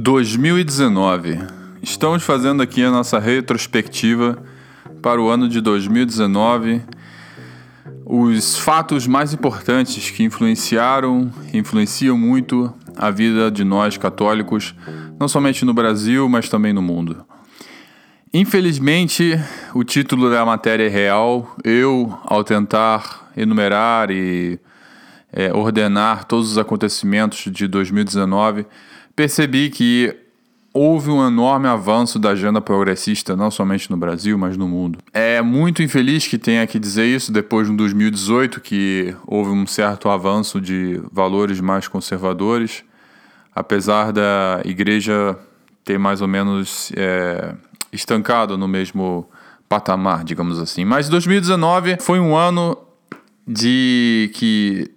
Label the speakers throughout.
Speaker 1: 2019. Estamos fazendo aqui a nossa retrospectiva para o ano de 2019. Os fatos mais importantes que influenciaram, influenciam muito a vida de nós católicos, não somente no Brasil, mas também no mundo. Infelizmente, o título da matéria é real. Eu, ao tentar enumerar e é, ordenar todos os acontecimentos de 2019, percebi que houve um enorme avanço da agenda progressista, não somente no Brasil, mas no mundo. É muito infeliz que tenha que dizer isso depois de 2018, que houve um certo avanço de valores mais conservadores, apesar da igreja ter mais ou menos é, estancado no mesmo patamar, digamos assim. Mas 2019 foi um ano de que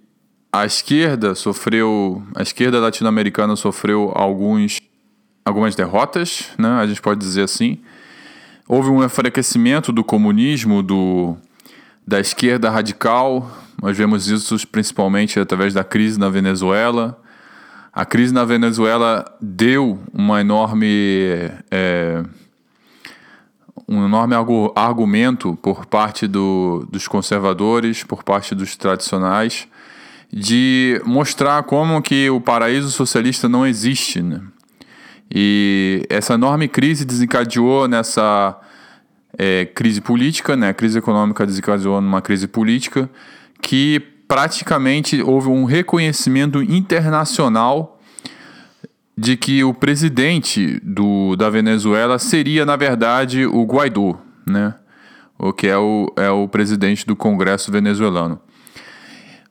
Speaker 1: a esquerda sofreu, a esquerda latino-americana sofreu alguns, algumas derrotas, né? A gente pode dizer assim. Houve um enfraquecimento do comunismo, do, da esquerda radical. Nós vemos isso principalmente através da crise na Venezuela. A crise na Venezuela deu uma enorme é, um enorme argumento por parte do, dos conservadores, por parte dos tradicionais, de mostrar como que o paraíso socialista não existe. Né? E essa enorme crise desencadeou nessa é, crise política, né? a crise econômica desencadeou numa crise política, que praticamente houve um reconhecimento internacional de que o presidente do, da Venezuela seria, na verdade, o Guaidó, né? o que é o, é o presidente do Congresso venezuelano.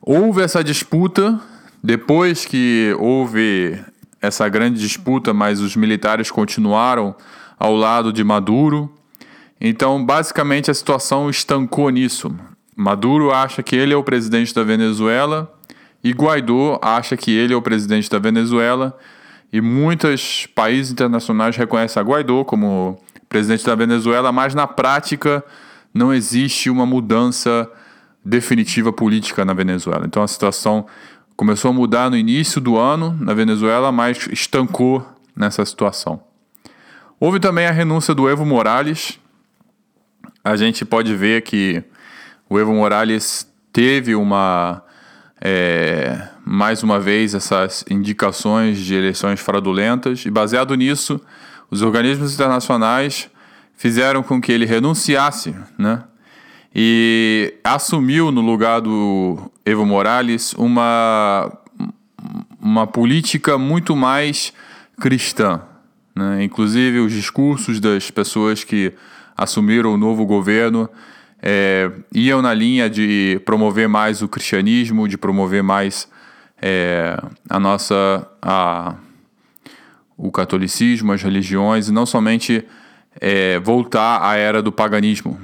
Speaker 1: Houve essa disputa, depois que houve essa grande disputa, mas os militares continuaram ao lado de Maduro. Então, basicamente, a situação estancou nisso. Maduro acha que ele é o presidente da Venezuela e Guaidó acha que ele é o presidente da Venezuela. E muitos países internacionais reconhecem a Guaidó como presidente da Venezuela, mas na prática não existe uma mudança definitiva política na Venezuela. Então a situação começou a mudar no início do ano na Venezuela, mas estancou nessa situação. Houve também a renúncia do Evo Morales. A gente pode ver que o Evo Morales teve uma. É, mais uma vez, essas indicações de eleições fraudulentas, e baseado nisso, os organismos internacionais fizeram com que ele renunciasse, né? E assumiu no lugar do Evo Morales uma, uma política muito mais cristã. Né? Inclusive, os discursos das pessoas que assumiram o novo governo é, iam na linha de promover mais o cristianismo, de promover mais é, a nossa a, o catolicismo, as religiões, e não somente é, voltar à era do paganismo,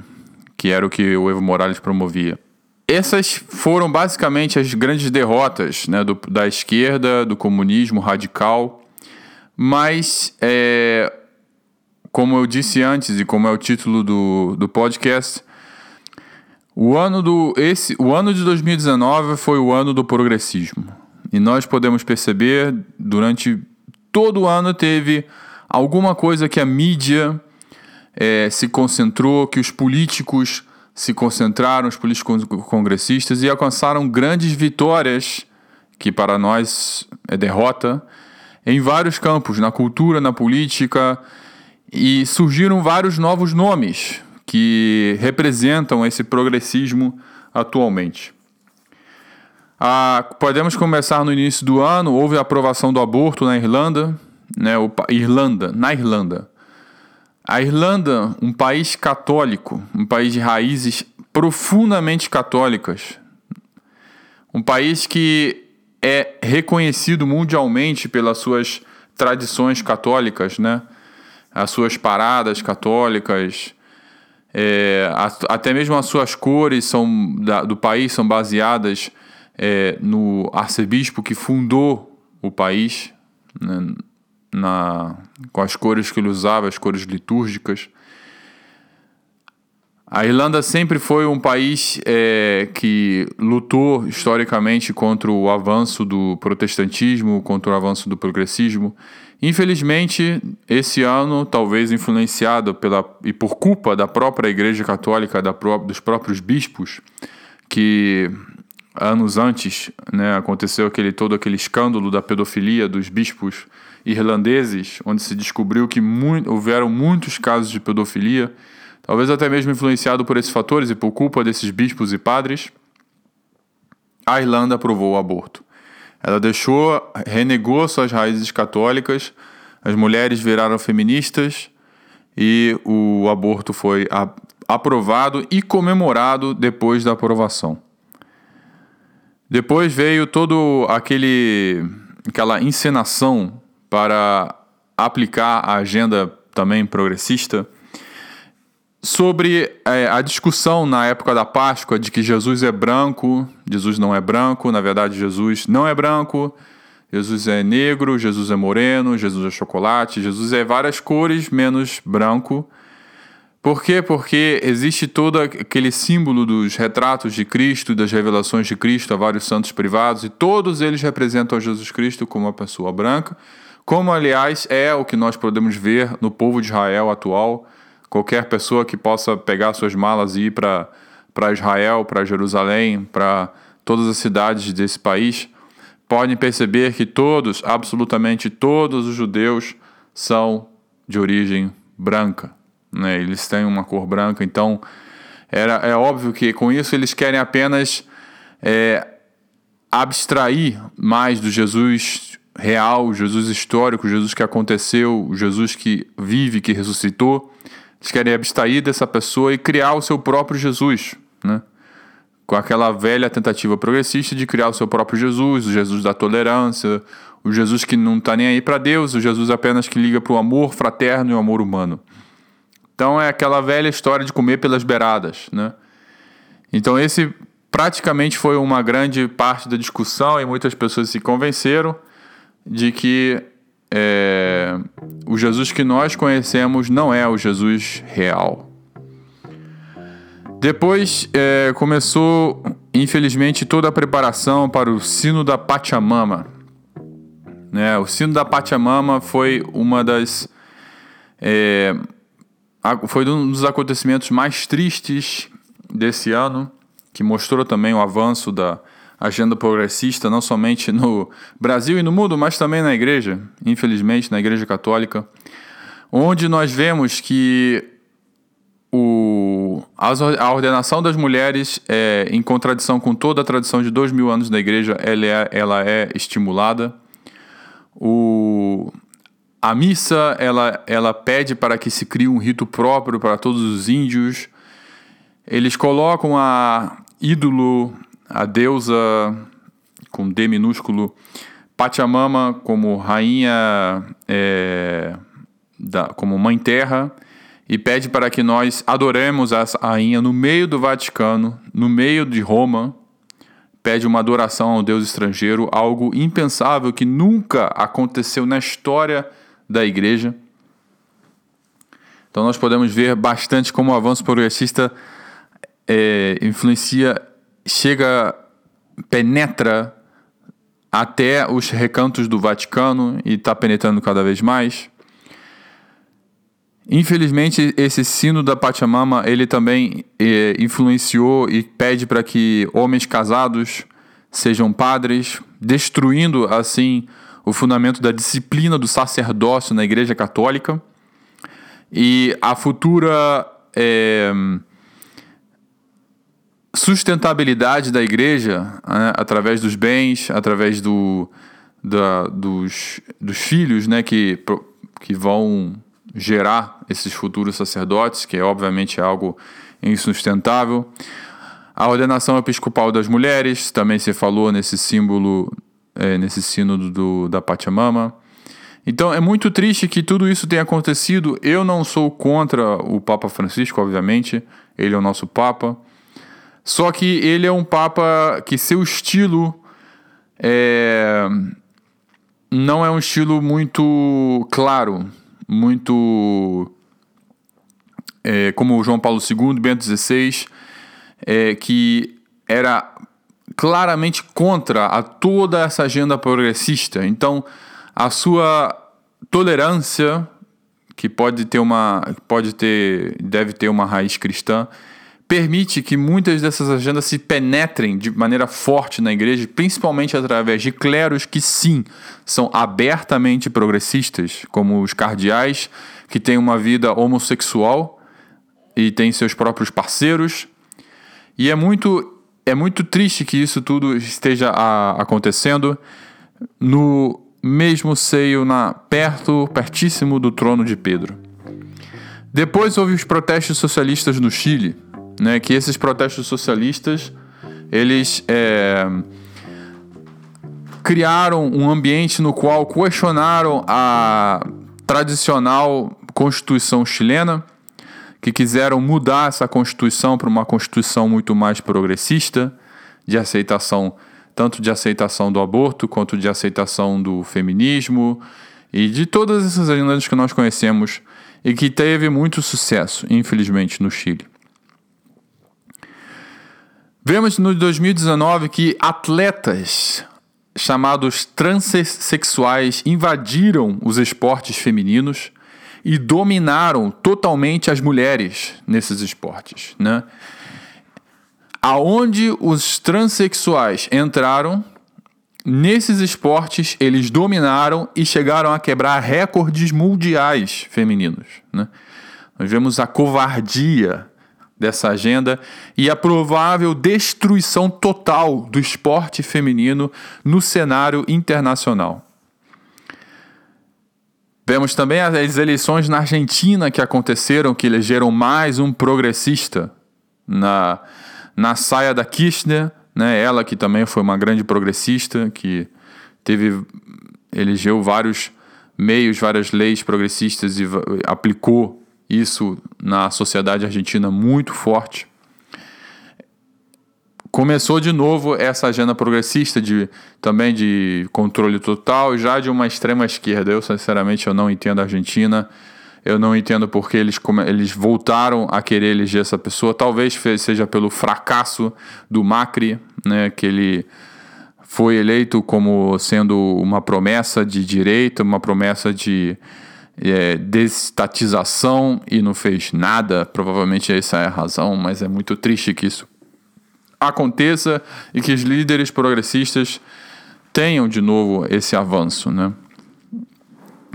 Speaker 1: que era o que o Evo Morales promovia. Essas foram basicamente as grandes derrotas né, do, da esquerda, do comunismo radical, mas, é, como eu disse antes e como é o título do, do podcast, o ano, do, esse, o ano de 2019 foi o ano do progressismo. E nós podemos perceber, durante todo o ano teve alguma coisa que a mídia é, se concentrou, que os políticos se concentraram, os políticos congressistas, e alcançaram grandes vitórias, que para nós é derrota, em vários campos, na cultura, na política, e surgiram vários novos nomes que representam esse progressismo atualmente. Ah, podemos começar no início do ano, houve a aprovação do aborto na Irlanda, né, Irlanda, na Irlanda. A Irlanda, um país católico, um país de raízes profundamente católicas, um país que é reconhecido mundialmente pelas suas tradições católicas, né? As suas paradas católicas, é, até mesmo as suas cores são da, do país são baseadas é, no arcebispo que fundou o país, né? Na, com as cores que ele usava, as cores litúrgicas. A Irlanda sempre foi um país é, que lutou historicamente contra o avanço do protestantismo, contra o avanço do progressismo. Infelizmente, esse ano, talvez influenciado pela, e por culpa da própria Igreja Católica, da, dos próprios bispos, que anos antes né, aconteceu aquele, todo aquele escândalo da pedofilia dos bispos irlandeses, onde se descobriu que houveram muitos casos de pedofilia talvez até mesmo influenciado por esses fatores e por culpa desses bispos e padres, a Irlanda aprovou o aborto. Ela deixou, renegou suas raízes católicas, as mulheres viraram feministas e o aborto foi aprovado e comemorado depois da aprovação. Depois veio todo aquele aquela encenação para aplicar a agenda também progressista sobre é, a discussão na época da Páscoa de que Jesus é branco, Jesus não é branco, na verdade, Jesus não é branco, Jesus é negro, Jesus é moreno, Jesus é chocolate, Jesus é várias cores menos branco. Por quê? Porque existe todo aquele símbolo dos retratos de Cristo, das revelações de Cristo a vários santos privados, e todos eles representam Jesus Cristo como uma pessoa branca, como aliás é o que nós podemos ver no povo de Israel atual qualquer pessoa que possa pegar suas malas e ir para Israel, para Jerusalém, para todas as cidades desse país, podem perceber que todos, absolutamente todos os judeus, são de origem branca. Né? Eles têm uma cor branca, então era, é óbvio que com isso eles querem apenas é, abstrair mais do Jesus real, Jesus histórico, Jesus que aconteceu, Jesus que vive, que ressuscitou, eles querem abstrair dessa pessoa e criar o seu próprio Jesus, né? Com aquela velha tentativa progressista de criar o seu próprio Jesus, o Jesus da tolerância, o Jesus que não está nem aí para Deus, o Jesus apenas que liga para o amor fraterno e o amor humano. Então é aquela velha história de comer pelas beiradas, né? Então esse praticamente foi uma grande parte da discussão e muitas pessoas se convenceram de que é, o Jesus que nós conhecemos não é o Jesus real. Depois é, começou, infelizmente, toda a preparação para o sino da Pachamama. Né? O sino da Pachamama foi uma das. É, foi um dos acontecimentos mais tristes desse ano, que mostrou também o avanço da, agenda progressista, não somente no Brasil e no mundo, mas também na igreja, infelizmente, na igreja católica, onde nós vemos que o, a ordenação das mulheres, é, em contradição com toda a tradição de dois mil anos da igreja, ela é, ela é estimulada. O, a missa ela, ela pede para que se crie um rito próprio para todos os índios. Eles colocam a ídolo a deusa com D minúsculo Pachamama como rainha, é, da, como mãe terra, e pede para que nós adoremos a rainha no meio do Vaticano, no meio de Roma. Pede uma adoração ao Deus estrangeiro, algo impensável que nunca aconteceu na história da igreja. Então nós podemos ver bastante como o avanço progressista é, influencia chega, penetra até os recantos do Vaticano e está penetrando cada vez mais. Infelizmente, esse sino da Pachamama ele também eh, influenciou e pede para que homens casados sejam padres, destruindo assim o fundamento da disciplina do sacerdócio na Igreja Católica. E a futura eh, sustentabilidade da igreja né, através dos bens, através do, da, dos, dos filhos né, que, que vão gerar esses futuros sacerdotes, que é obviamente algo insustentável. A ordenação episcopal das mulheres, também se falou nesse símbolo, é, nesse sínodo do, da Pachamama. Então é muito triste que tudo isso tenha acontecido. Eu não sou contra o Papa Francisco, obviamente, ele é o nosso Papa. Só que ele é um papa que seu estilo é, não é um estilo muito claro, muito é, como João Paulo II, Bento XVI, é, que era claramente contra a toda essa agenda progressista. Então, a sua tolerância, que pode ter uma, pode ter, deve ter uma raiz cristã, permite que muitas dessas agendas se penetrem de maneira forte na igreja, principalmente através de cleros que sim são abertamente progressistas, como os cardeais, que têm uma vida homossexual e têm seus próprios parceiros. E é muito é muito triste que isso tudo esteja a, acontecendo no mesmo seio na perto, pertíssimo do trono de Pedro. Depois houve os protestos socialistas no Chile né, que esses protestos socialistas eles é, criaram um ambiente no qual questionaram a tradicional Constituição chilena, que quiseram mudar essa Constituição para uma Constituição muito mais progressista, de aceitação tanto de aceitação do aborto quanto de aceitação do feminismo e de todas essas agendas que nós conhecemos e que teve muito sucesso, infelizmente, no Chile. Vemos no 2019 que atletas chamados transexuais invadiram os esportes femininos e dominaram totalmente as mulheres nesses esportes, né? Aonde os transexuais entraram nesses esportes, eles dominaram e chegaram a quebrar recordes mundiais femininos, né? Nós vemos a covardia dessa agenda e a provável destruição total do esporte feminino no cenário internacional. Vemos também as eleições na Argentina que aconteceram, que elegeram mais um progressista na, na saia da Kirchner, né? ela que também foi uma grande progressista, que teve elegeu vários meios, várias leis progressistas e aplicou isso na sociedade argentina muito forte. Começou de novo essa agenda progressista de também de controle total, já de uma extrema esquerda. Eu sinceramente eu não entendo a Argentina. Eu não entendo porque eles, eles voltaram a querer eleger essa pessoa. Talvez seja pelo fracasso do Macri, né, que ele foi eleito como sendo uma promessa de direita, uma promessa de é, desestatização e não fez nada. Provavelmente essa é a razão, mas é muito triste que isso aconteça e que os líderes progressistas tenham de novo esse avanço. Né?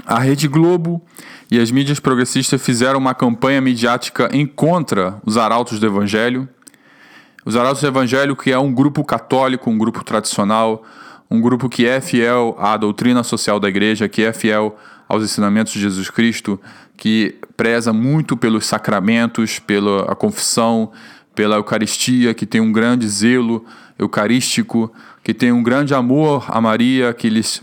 Speaker 1: A Rede Globo e as mídias progressistas fizeram uma campanha midiática em contra os arautos do Evangelho. Os arautos do Evangelho, que é um grupo católico, um grupo tradicional, um grupo que é fiel à doutrina social da igreja, que é fiel aos ensinamentos de Jesus Cristo, que preza muito pelos sacramentos, pela confissão, pela Eucaristia, que tem um grande zelo eucarístico, que tem um grande amor a Maria, que eles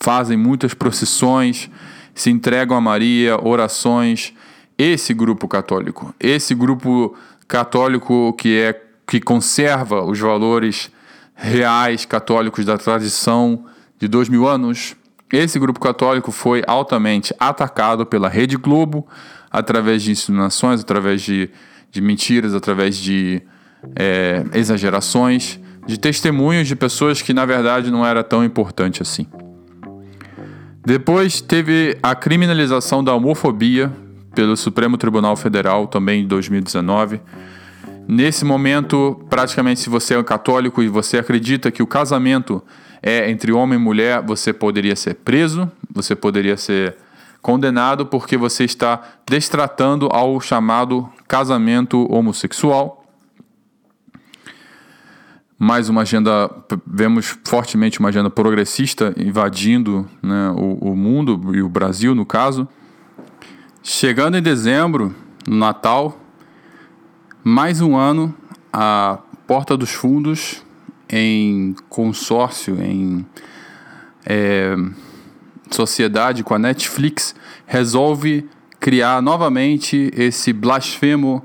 Speaker 1: fazem muitas procissões, se entregam a Maria, orações. Esse grupo católico, esse grupo católico que é que conserva os valores reais católicos da tradição de dois mil anos, esse grupo católico foi altamente atacado pela Rede Globo através de insinuações, através de, de mentiras, através de é, exagerações, de testemunhos de pessoas que na verdade não era tão importante assim. Depois teve a criminalização da homofobia pelo Supremo Tribunal Federal, também em 2019. Nesse momento, praticamente, se você é um católico e você acredita que o casamento é entre homem e mulher, você poderia ser preso, você poderia ser condenado porque você está destratando ao chamado casamento homossexual. Mais uma agenda, vemos fortemente uma agenda progressista invadindo né, o, o mundo e o Brasil, no caso. Chegando em dezembro, no Natal, mais um ano, a Porta dos Fundos em consórcio, em é, sociedade com a Netflix, resolve criar novamente esse blasfemo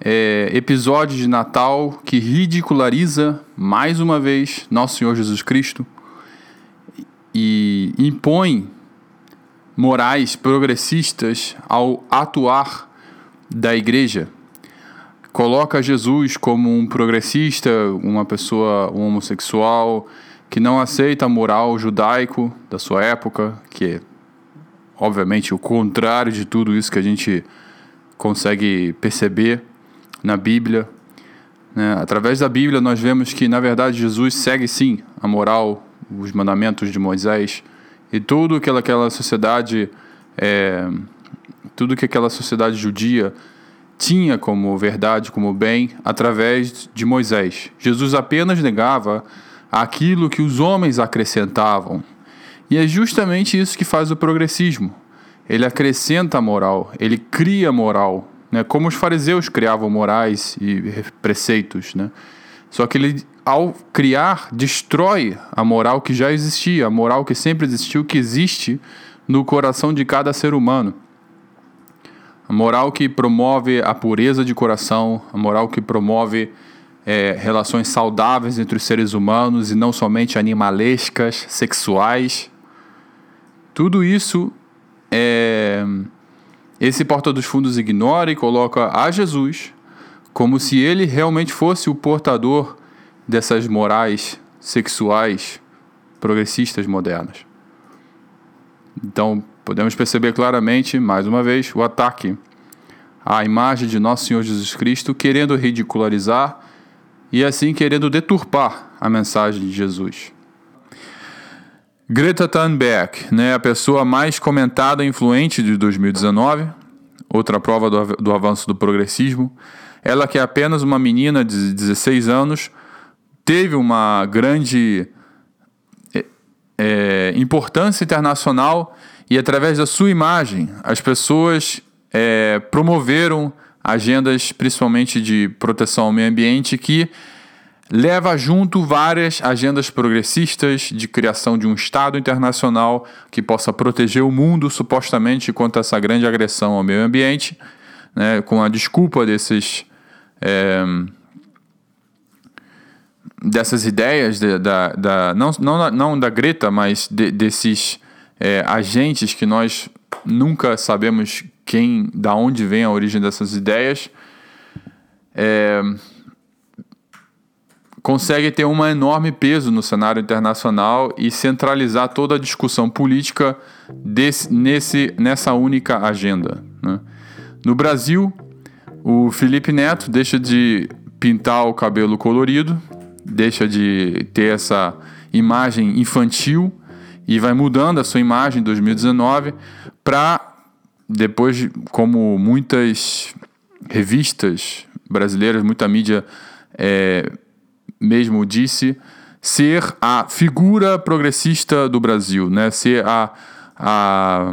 Speaker 1: é, episódio de Natal que ridiculariza mais uma vez Nosso Senhor Jesus Cristo e impõe morais progressistas ao atuar da igreja coloca Jesus como um progressista, uma pessoa um homossexual que não aceita a moral judaico da sua época, que é obviamente o contrário de tudo isso que a gente consegue perceber na Bíblia. Né? Através da Bíblia, nós vemos que, na verdade, Jesus segue sim a moral, os mandamentos de Moisés e tudo que aquela sociedade, é, tudo que aquela sociedade judia tinha como verdade, como bem, através de Moisés. Jesus apenas negava aquilo que os homens acrescentavam. E é justamente isso que faz o progressismo. Ele acrescenta a moral, ele cria moral, né? como os fariseus criavam morais e preceitos. Né? Só que ele, ao criar, destrói a moral que já existia, a moral que sempre existiu, que existe no coração de cada ser humano. A moral que promove a pureza de coração, a moral que promove é, relações saudáveis entre os seres humanos e não somente animalescas, sexuais. Tudo isso é, esse porta dos fundos ignora e coloca a Jesus como se ele realmente fosse o portador dessas morais sexuais progressistas modernas. Então, podemos perceber claramente, mais uma vez, o ataque à imagem de Nosso Senhor Jesus Cristo, querendo ridicularizar e assim querendo deturpar a mensagem de Jesus. Greta Thunberg, né, a pessoa mais comentada e influente de 2019, outra prova do, do avanço do progressismo. Ela, que é apenas uma menina de 16 anos, teve uma grande é, importância internacional e através da sua imagem, as pessoas é, promoveram agendas, principalmente de proteção ao meio ambiente, que leva junto várias agendas progressistas de criação de um Estado internacional que possa proteger o mundo, supostamente, contra essa grande agressão ao meio ambiente, né, com a desculpa desses. É, dessas ideias de, da, da não, não, não da Greta, mas de, desses é, agentes que nós nunca sabemos quem, da onde vem a origem dessas ideias, é, consegue ter um enorme peso no cenário internacional e centralizar toda a discussão política desse, nesse, nessa única agenda. Né? No Brasil, o Felipe Neto deixa de pintar o cabelo colorido, deixa de ter essa imagem infantil e vai mudando a sua imagem em 2019 para depois como muitas revistas brasileiras, muita mídia é, mesmo disse, ser a figura progressista do Brasil, né? ser a, a,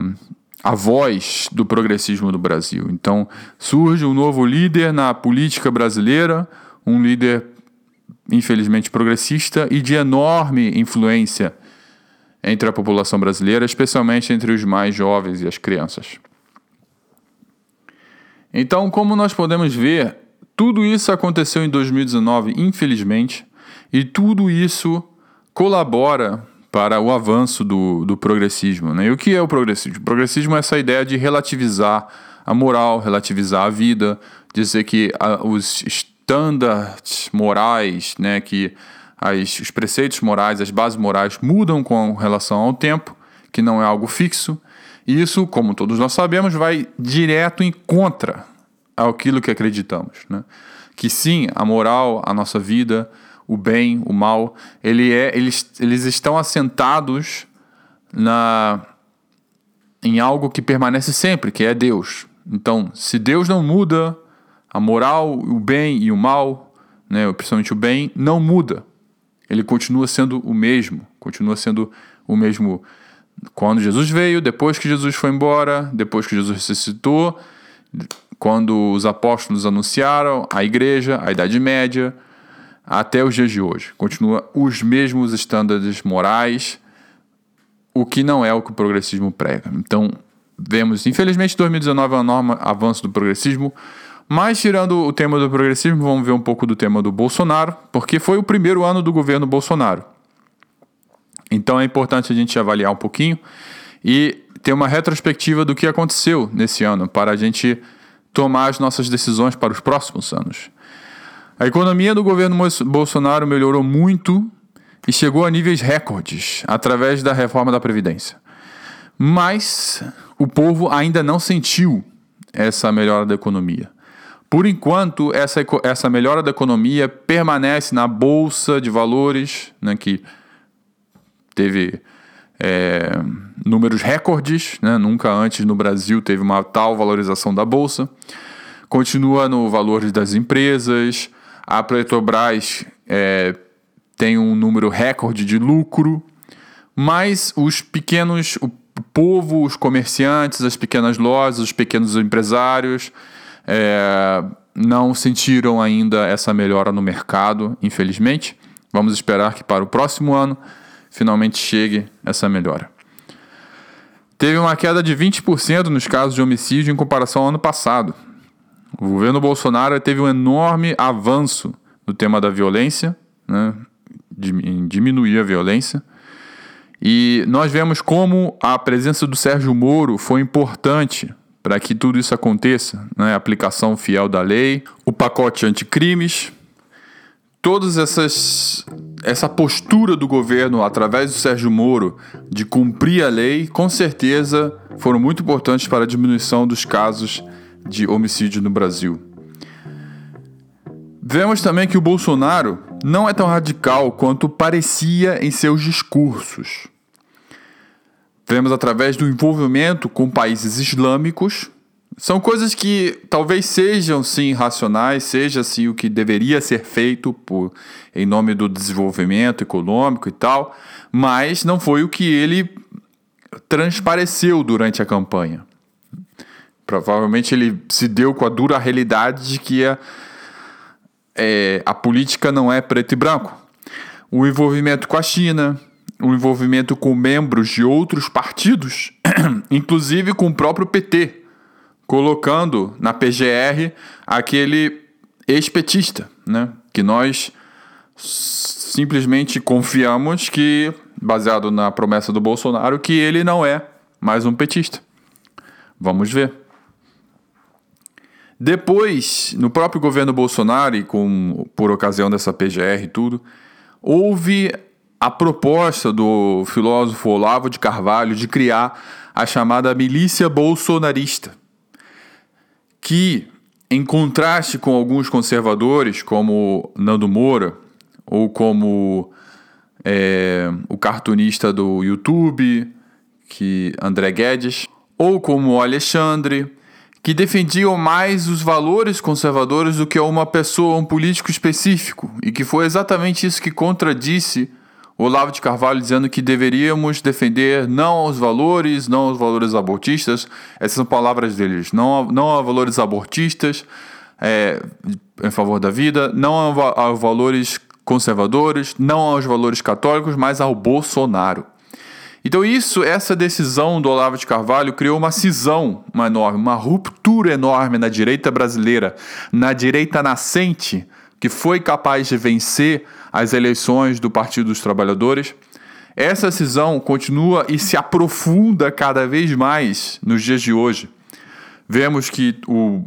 Speaker 1: a voz do progressismo do Brasil. Então surge um novo líder na política brasileira, um líder infelizmente progressista e de enorme influência entre a população brasileira, especialmente entre os mais jovens e as crianças. Então, como nós podemos ver, tudo isso aconteceu em 2019, infelizmente, e tudo isso colabora para o avanço do, do progressismo. Né? E o que é o progressismo? O progressismo é essa ideia de relativizar a moral, relativizar a vida, dizer que a, os estándares morais, né, que as, os preceitos morais, as bases morais mudam com relação ao tempo, que não é algo fixo. E isso, como todos nós sabemos, vai direto em contra aquilo que acreditamos. Né? Que sim, a moral, a nossa vida, o bem, o mal, ele é, eles, eles estão assentados na, em algo que permanece sempre, que é Deus. Então, se Deus não muda, a moral, o bem e o mal, né, principalmente o bem, não muda. Ele continua sendo o mesmo, continua sendo o mesmo quando Jesus veio, depois que Jesus foi embora, depois que Jesus ressuscitou, quando os apóstolos anunciaram a igreja, a Idade Média, até os dias de hoje. Continua os mesmos estándares morais, o que não é o que o progressismo prega. Então, vemos, infelizmente, 2019 é um avanço do progressismo, mas tirando o tema do progressismo, vamos ver um pouco do tema do Bolsonaro, porque foi o primeiro ano do governo Bolsonaro. Então é importante a gente avaliar um pouquinho e ter uma retrospectiva do que aconteceu nesse ano, para a gente tomar as nossas decisões para os próximos anos. A economia do governo Bolsonaro melhorou muito e chegou a níveis recordes através da reforma da Previdência. Mas o povo ainda não sentiu essa melhora da economia. Por enquanto, essa, essa melhora da economia permanece na Bolsa de Valores, né, que teve é, números recordes, né, nunca antes no Brasil teve uma tal valorização da Bolsa. Continua no valor das empresas, a Petrobras é, tem um número recorde de lucro, mas os pequenos, o povo, os comerciantes, as pequenas lojas, os pequenos empresários é, não sentiram ainda essa melhora no mercado, infelizmente. Vamos esperar que para o próximo ano finalmente chegue essa melhora. Teve uma queda de 20% nos casos de homicídio em comparação ao ano passado. O governo Bolsonaro teve um enorme avanço no tema da violência, né, em diminuir a violência. E nós vemos como a presença do Sérgio Moro foi importante para que tudo isso aconteça, né? Aplicação fiel da lei, o pacote anticrimes, todas essas essa postura do governo através do Sérgio Moro de cumprir a lei, com certeza foram muito importantes para a diminuição dos casos de homicídio no Brasil. Vemos também que o Bolsonaro não é tão radical quanto parecia em seus discursos. Vemos através do envolvimento com países islâmicos. São coisas que talvez sejam sim racionais, seja assim o que deveria ser feito por, em nome do desenvolvimento econômico e tal, mas não foi o que ele transpareceu durante a campanha. Provavelmente ele se deu com a dura realidade de que a, é, a política não é preto e branco. O envolvimento com a China, um envolvimento com membros de outros partidos, inclusive com o próprio PT, colocando na PGR aquele ex-petista, né? que nós simplesmente confiamos que, baseado na promessa do Bolsonaro, que ele não é mais um petista. Vamos ver. Depois, no próprio governo Bolsonaro, e com, por ocasião dessa PGR e tudo, houve a proposta do filósofo Olavo de Carvalho de criar a chamada milícia bolsonarista, que, em contraste com alguns conservadores, como Nando Moura, ou como é, o cartunista do YouTube, que André Guedes, ou como Alexandre, que defendiam mais os valores conservadores do que uma pessoa, um político específico, e que foi exatamente isso que contradisse Olavo de Carvalho dizendo que deveríamos defender não os valores, não os valores abortistas, essas são palavras deles, não, não a valores abortistas é, em favor da vida, não a, a valores conservadores, não aos valores católicos, mas ao Bolsonaro. Então isso, essa decisão do Olavo de Carvalho criou uma cisão uma enorme, uma ruptura enorme na direita brasileira, na direita nascente, que foi capaz de vencer as eleições do Partido dos Trabalhadores. Essa cisão continua e se aprofunda cada vez mais nos dias de hoje. Vemos que o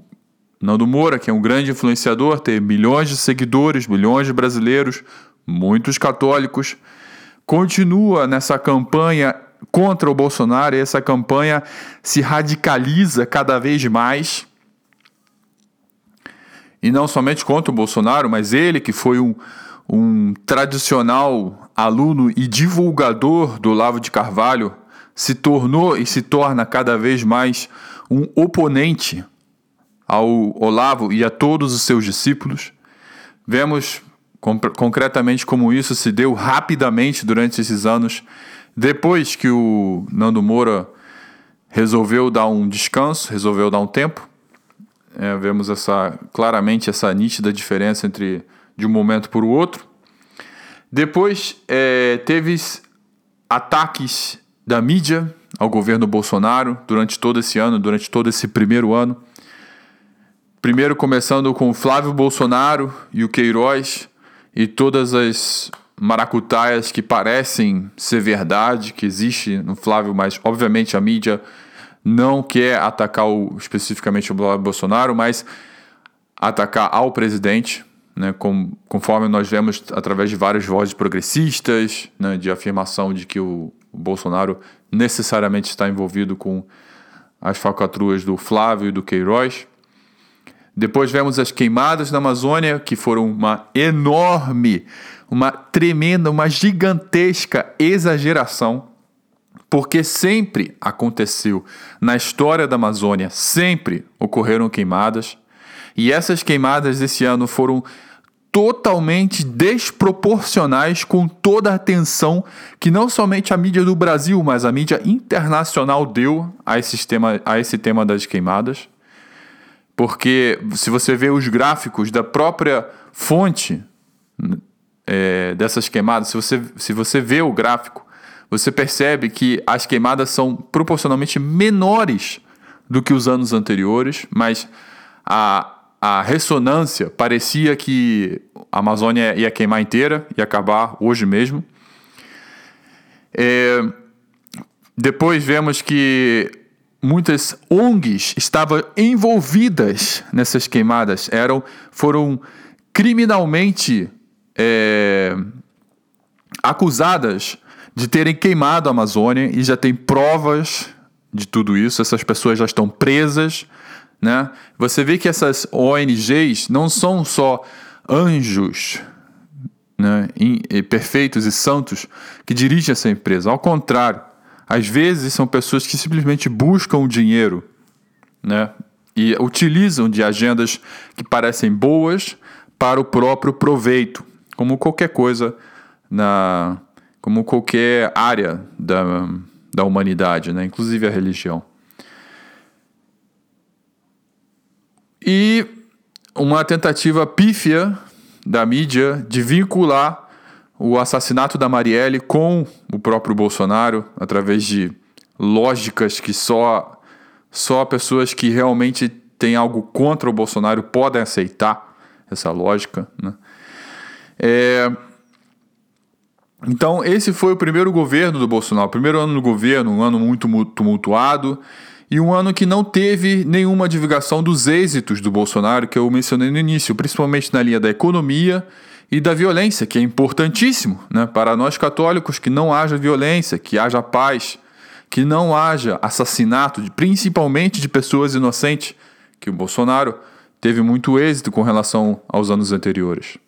Speaker 1: Nando Moura, que é um grande influenciador, tem milhões de seguidores, milhões de brasileiros, muitos católicos, continua nessa campanha contra o Bolsonaro e essa campanha se radicaliza cada vez mais. E não somente contra o Bolsonaro, mas ele que foi um, um tradicional aluno e divulgador do Lavo de Carvalho, se tornou e se torna cada vez mais um oponente ao Olavo e a todos os seus discípulos. Vemos concretamente como isso se deu rapidamente durante esses anos, depois que o Nando Moura resolveu dar um descanso, resolveu dar um tempo. É, vemos essa claramente essa nítida diferença entre de um momento para o outro. Depois é, teve ataques da mídia ao governo Bolsonaro durante todo esse ano, durante todo esse primeiro ano. Primeiro começando com o Flávio Bolsonaro e o Queiroz e todas as maracutaias que parecem ser verdade, que existe no Flávio, mas obviamente a mídia não quer atacar o, especificamente o Bolsonaro, mas atacar ao presidente, né, com, conforme nós vemos através de várias vozes progressistas, né, de afirmação de que o, o Bolsonaro necessariamente está envolvido com as falcatruas do Flávio e do Queiroz. Depois vemos as queimadas na Amazônia, que foram uma enorme, uma tremenda, uma gigantesca exageração porque sempre aconteceu na história da Amazônia, sempre ocorreram queimadas, e essas queimadas desse ano foram totalmente desproporcionais com toda a atenção que não somente a mídia do Brasil, mas a mídia internacional deu a esse tema, a esse tema das queimadas. Porque se você vê os gráficos da própria fonte é, dessas queimadas, se você, se você vê o gráfico, você percebe que as queimadas são proporcionalmente menores do que os anos anteriores, mas a, a ressonância parecia que a Amazônia ia queimar inteira, ia acabar hoje mesmo. É, depois vemos que muitas ONGs estavam envolvidas nessas queimadas, eram foram criminalmente é, acusadas de terem queimado a Amazônia e já tem provas de tudo isso. Essas pessoas já estão presas, né? Você vê que essas ONGs não são só anjos, né, perfeitos e santos que dirigem essa empresa. Ao contrário, às vezes são pessoas que simplesmente buscam o dinheiro, né? E utilizam de agendas que parecem boas para o próprio proveito, como qualquer coisa na como qualquer área da, da humanidade, né? inclusive a religião. E uma tentativa pífia da mídia de vincular o assassinato da Marielle com o próprio Bolsonaro através de lógicas que só só pessoas que realmente têm algo contra o Bolsonaro podem aceitar essa lógica. Né? É, então, esse foi o primeiro governo do Bolsonaro, o primeiro ano do governo, um ano muito tumultuado e um ano que não teve nenhuma divulgação dos êxitos do Bolsonaro que eu mencionei no início, principalmente na linha da economia e da violência, que é importantíssimo né, para nós católicos que não haja violência, que haja paz, que não haja assassinato, principalmente de pessoas inocentes, que o Bolsonaro teve muito êxito com relação aos anos anteriores.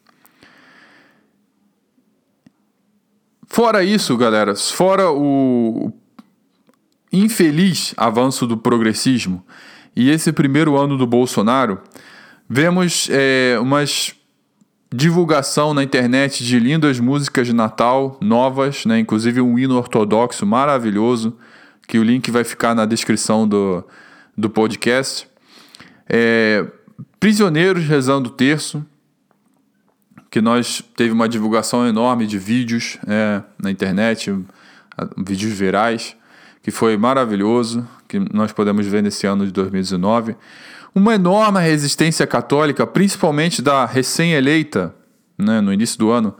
Speaker 1: Fora isso, galera, fora o infeliz avanço do progressismo e esse primeiro ano do Bolsonaro, vemos é, umas divulgação na internet de lindas músicas de Natal novas, né? inclusive um hino ortodoxo maravilhoso, que o link vai ficar na descrição do, do podcast. É, prisioneiros rezando o terço, que nós teve uma divulgação enorme de vídeos é, na internet, vídeos virais, que foi maravilhoso, que nós podemos ver nesse ano de 2019. Uma enorme resistência católica, principalmente da recém-eleita, né, no início do ano,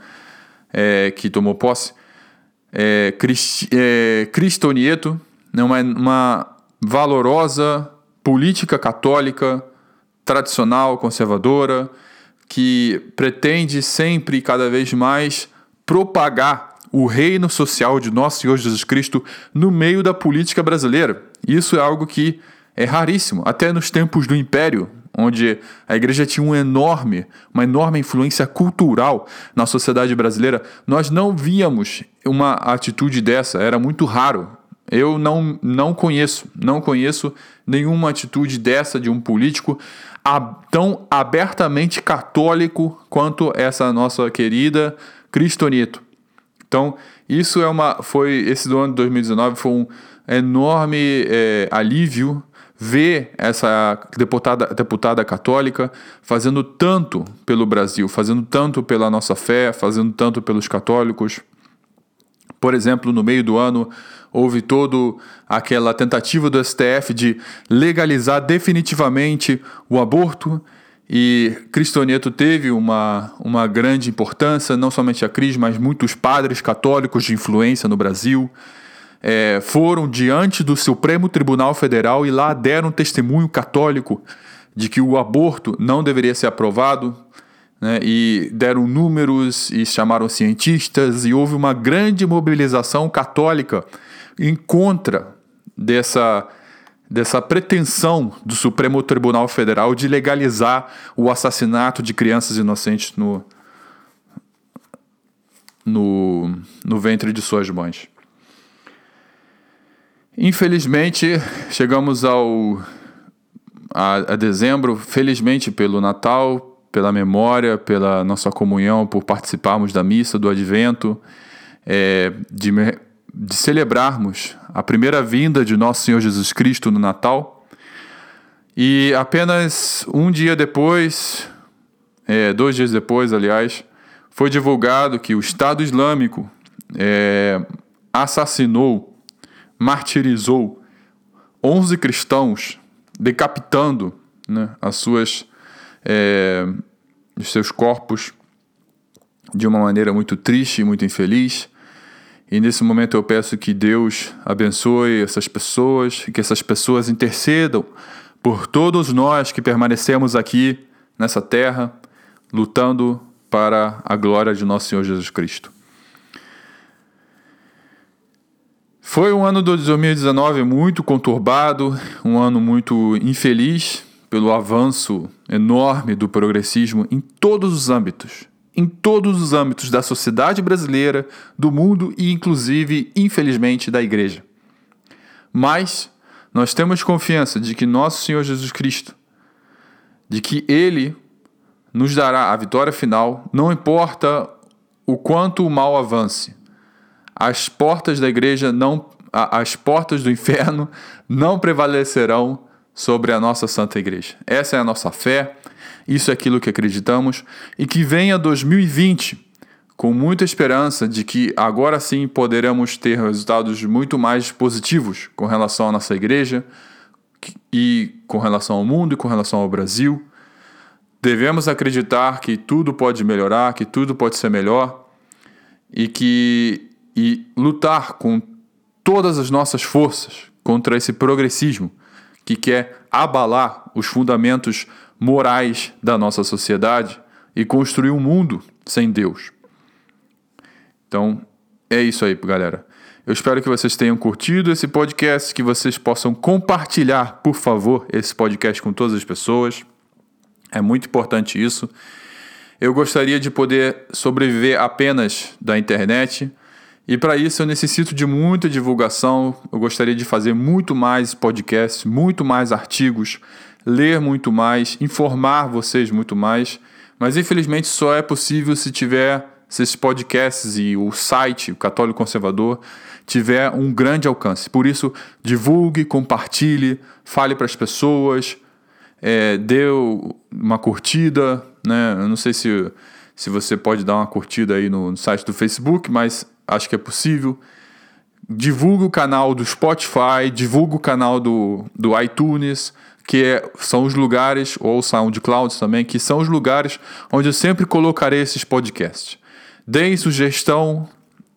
Speaker 1: é, que tomou posse, é, Crist, é, Cristonieto, né, uma, uma valorosa política católica, tradicional, conservadora, que pretende sempre e cada vez mais propagar o reino social de nosso Senhor Jesus Cristo no meio da política brasileira. Isso é algo que é raríssimo, até nos tempos do Império, onde a igreja tinha um enorme, uma enorme influência cultural na sociedade brasileira, nós não víamos uma atitude dessa, era muito raro. Eu não, não conheço, não conheço nenhuma atitude dessa de um político tão abertamente católico quanto essa nossa querida Cristonito. Então, isso é uma. Foi. Esse do ano de 2019 foi um enorme é, alívio ver essa deputada, deputada católica fazendo tanto pelo Brasil, fazendo tanto pela nossa fé, fazendo tanto pelos católicos. Por exemplo, no meio do ano, houve todo aquela tentativa do STF de legalizar definitivamente o aborto e Cristoneto teve uma, uma grande importância, não somente a Cris, mas muitos padres católicos de influência no Brasil. é, foram diante do Supremo Tribunal Federal e lá deram testemunho católico de que o aborto não deveria ser aprovado, né, e deram números e chamaram cientistas, e houve uma grande mobilização católica em contra dessa, dessa pretensão do Supremo Tribunal Federal de legalizar o assassinato de crianças inocentes no, no, no ventre de suas mães. Infelizmente, chegamos ao a, a dezembro, felizmente pelo Natal, pela memória, pela nossa comunhão, por participarmos da missa, do advento, é, de, de celebrarmos a primeira vinda de nosso Senhor Jesus Cristo no Natal. E apenas um dia depois, é, dois dias depois, aliás, foi divulgado que o Estado Islâmico é, assassinou, martirizou 11 cristãos, decapitando né, as suas, é, os seus corpos de uma maneira muito triste e muito infeliz. E nesse momento eu peço que Deus abençoe essas pessoas, que essas pessoas intercedam por todos nós que permanecemos aqui nessa terra, lutando para a glória de nosso Senhor Jesus Cristo. Foi um ano de 2019 muito conturbado, um ano muito infeliz pelo avanço enorme do progressismo em todos os âmbitos, em todos os âmbitos da sociedade brasileira, do mundo e inclusive, infelizmente, da igreja. Mas nós temos confiança de que nosso Senhor Jesus Cristo, de que ele nos dará a vitória final, não importa o quanto o mal avance. As portas da igreja não as portas do inferno não prevalecerão sobre a nossa santa igreja. Essa é a nossa fé, isso é aquilo que acreditamos e que venha 2020 com muita esperança de que agora sim poderemos ter resultados muito mais positivos com relação à nossa igreja e com relação ao mundo e com relação ao Brasil. Devemos acreditar que tudo pode melhorar, que tudo pode ser melhor e que e lutar com todas as nossas forças contra esse progressismo que quer abalar os fundamentos morais da nossa sociedade e construir um mundo sem Deus. Então, é isso aí, galera. Eu espero que vocês tenham curtido esse podcast, que vocês possam compartilhar, por favor, esse podcast com todas as pessoas. É muito importante isso. Eu gostaria de poder sobreviver apenas da internet. E para isso eu necessito de muita divulgação. Eu gostaria de fazer muito mais podcasts, muito mais artigos, ler muito mais, informar vocês muito mais. Mas infelizmente só é possível se tiver se esses podcasts e o site, o Católico Conservador, tiver um grande alcance. Por isso, divulgue, compartilhe, fale para as pessoas é, deu uma curtida, né? Eu não sei se, se você pode dar uma curtida aí no, no site do Facebook, mas acho que é possível. Divulgue o canal do Spotify, divulgue o canal do, do iTunes, que é, são os lugares, ou SoundCloud também, que são os lugares onde eu sempre colocarei esses podcasts. Deem sugestão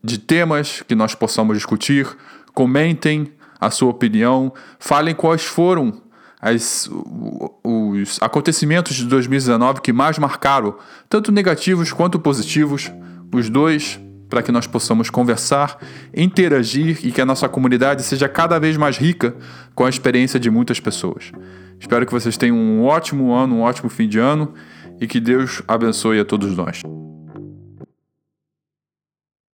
Speaker 1: de temas que nós possamos discutir, comentem a sua opinião, falem quais foram as, os acontecimentos de 2019 que mais marcaram, tanto negativos quanto positivos, os dois, para que nós possamos conversar, interagir e que a nossa comunidade seja cada vez mais rica com a experiência de muitas pessoas. Espero que vocês tenham um ótimo ano, um ótimo fim de ano e que Deus abençoe a todos nós.